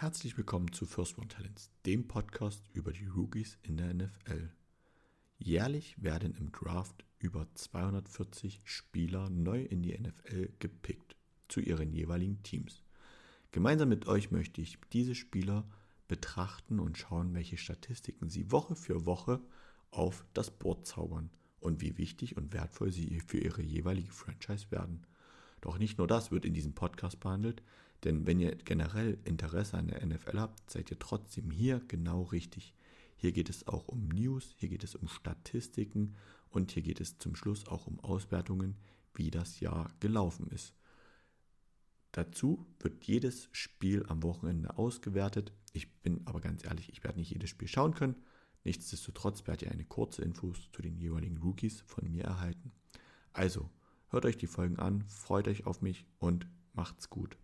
Herzlich willkommen zu First One Talents, dem Podcast über die Rookies in der NFL. Jährlich werden im Draft über 240 Spieler neu in die NFL gepickt zu ihren jeweiligen Teams. Gemeinsam mit euch möchte ich diese Spieler betrachten und schauen, welche Statistiken sie Woche für Woche auf das Board zaubern und wie wichtig und wertvoll sie für ihre jeweilige Franchise werden. Doch nicht nur das wird in diesem Podcast behandelt, denn wenn ihr generell Interesse an der NFL habt, seid ihr trotzdem hier genau richtig. Hier geht es auch um News, hier geht es um Statistiken und hier geht es zum Schluss auch um Auswertungen, wie das Jahr gelaufen ist. Dazu wird jedes Spiel am Wochenende ausgewertet. Ich bin aber ganz ehrlich, ich werde nicht jedes Spiel schauen können. Nichtsdestotrotz werdet ihr eine kurze Infos zu den jeweiligen Rookies von mir erhalten. Also, hört euch die Folgen an, freut euch auf mich und macht's gut.